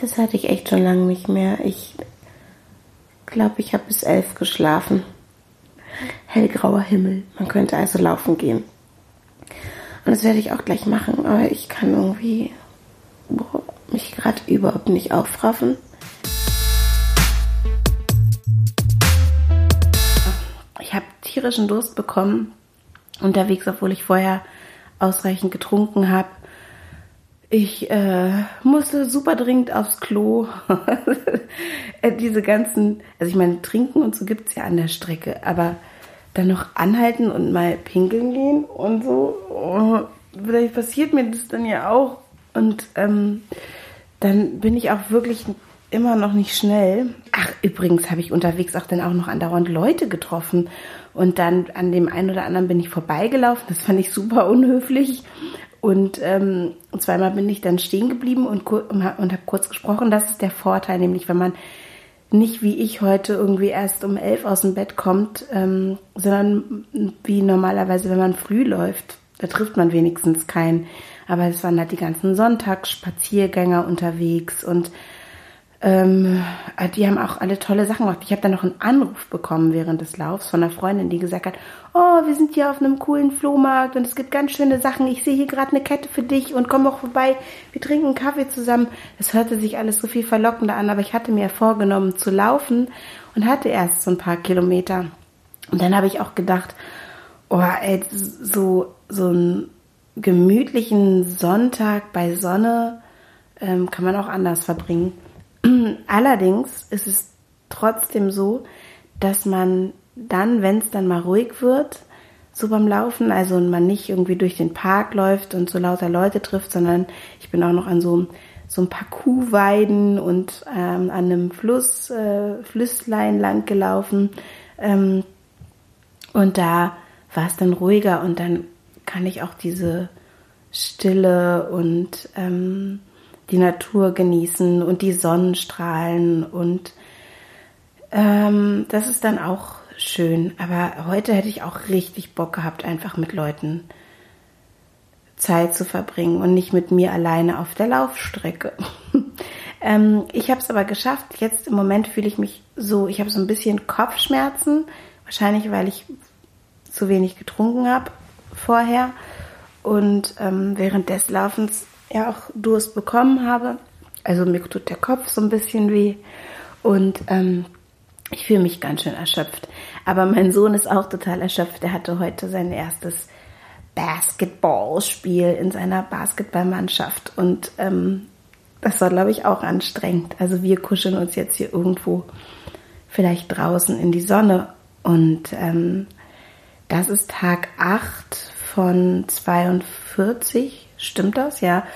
Das hatte ich echt schon lange nicht mehr. Ich glaube, ich habe bis elf geschlafen. Hellgrauer Himmel. Man könnte also laufen gehen. Und das werde ich auch gleich machen, aber ich kann irgendwie boah, mich gerade überhaupt nicht aufraffen. Ich habe tierischen Durst bekommen unterwegs, obwohl ich vorher ausreichend getrunken habe. Ich äh, musste super dringend aufs Klo. Diese ganzen, also ich meine, trinken und so gibt es ja an der Strecke, aber dann noch anhalten und mal pinkeln gehen und so, oh, vielleicht passiert mir das dann ja auch. Und ähm, dann bin ich auch wirklich immer noch nicht schnell. Ach, übrigens habe ich unterwegs auch dann auch noch andauernd Leute getroffen. Und dann an dem einen oder anderen bin ich vorbeigelaufen. Das fand ich super unhöflich. Und ähm, zweimal bin ich dann stehen geblieben und, und habe kurz gesprochen. Das ist der Vorteil, nämlich wenn man nicht wie ich heute irgendwie erst um elf aus dem Bett kommt, ähm, sondern wie normalerweise, wenn man früh läuft. Da trifft man wenigstens keinen. Aber es waren halt die ganzen Sonntagsspaziergänger unterwegs und ähm, die haben auch alle tolle Sachen gemacht. Ich habe dann noch einen Anruf bekommen während des Laufs von einer Freundin, die gesagt hat, oh, wir sind hier auf einem coolen Flohmarkt und es gibt ganz schöne Sachen. Ich sehe hier gerade eine Kette für dich und komm auch vorbei. Wir trinken einen Kaffee zusammen. Es hörte sich alles so viel verlockender an, aber ich hatte mir vorgenommen zu laufen und hatte erst so ein paar Kilometer. Und dann habe ich auch gedacht, oh, ey, so, so einen gemütlichen Sonntag bei Sonne ähm, kann man auch anders verbringen. Allerdings ist es trotzdem so, dass man dann, wenn es dann mal ruhig wird, so beim Laufen, also man nicht irgendwie durch den Park läuft und so lauter Leute trifft, sondern ich bin auch noch an so, so ein paar Kuhweiden und ähm, an einem Fluss, äh, Flüsslein lang gelaufen. Ähm, und da war es dann ruhiger und dann kann ich auch diese Stille und ähm, die Natur genießen und die Sonnenstrahlen und ähm, das ist dann auch schön. Aber heute hätte ich auch richtig Bock gehabt, einfach mit Leuten Zeit zu verbringen und nicht mit mir alleine auf der Laufstrecke. ähm, ich habe es aber geschafft. Jetzt im Moment fühle ich mich so, ich habe so ein bisschen Kopfschmerzen, wahrscheinlich weil ich zu wenig getrunken habe vorher und ähm, während des Laufens ja auch Durst bekommen habe. Also mir tut der Kopf so ein bisschen weh und ähm, ich fühle mich ganz schön erschöpft. Aber mein Sohn ist auch total erschöpft. Er hatte heute sein erstes Basketballspiel in seiner Basketballmannschaft und ähm, das war, glaube ich, auch anstrengend. Also wir kuscheln uns jetzt hier irgendwo vielleicht draußen in die Sonne und ähm, das ist Tag 8 von 42 Stimmt das? Ja.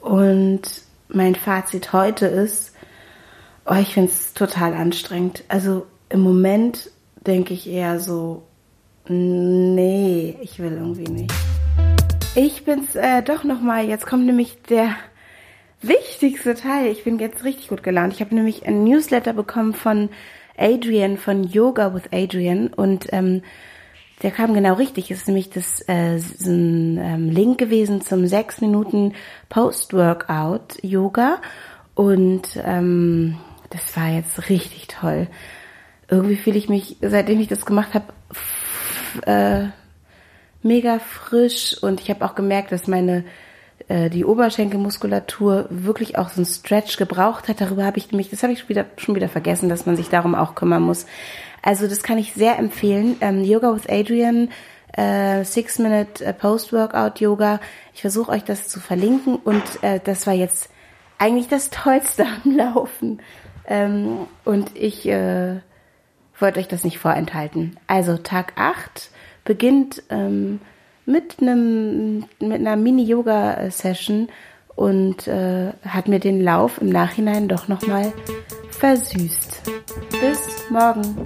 Und mein Fazit heute ist, oh, ich finde es total anstrengend. Also im Moment denke ich eher so, nee, ich will irgendwie nicht. Ich bin's äh, doch nochmal, jetzt kommt nämlich der wichtigste Teil. Ich bin jetzt richtig gut gelaunt. Ich habe nämlich ein Newsletter bekommen von Adrian von Yoga with Adrian und ähm, der kam genau richtig. Es ist nämlich das äh, so ein ähm, Link gewesen zum sechs Minuten Post-Workout Yoga und ähm, das war jetzt richtig toll. Irgendwie fühle ich mich, seitdem ich das gemacht habe, äh, mega frisch und ich habe auch gemerkt, dass meine die Oberschenkelmuskulatur wirklich auch so ein Stretch gebraucht hat. Darüber habe ich nämlich, das habe ich schon wieder, schon wieder vergessen, dass man sich darum auch kümmern muss. Also das kann ich sehr empfehlen. Ähm, Yoga with Adrian, äh, Six Minute äh, Post-Workout Yoga. Ich versuche euch das zu verlinken und äh, das war jetzt eigentlich das Tollste am Laufen. Ähm, und ich äh, wollte euch das nicht vorenthalten. Also Tag 8 beginnt ähm, mit einem mit einer Mini-Yoga-Session und äh, hat mir den Lauf im Nachhinein doch nochmal versüßt. Bis morgen.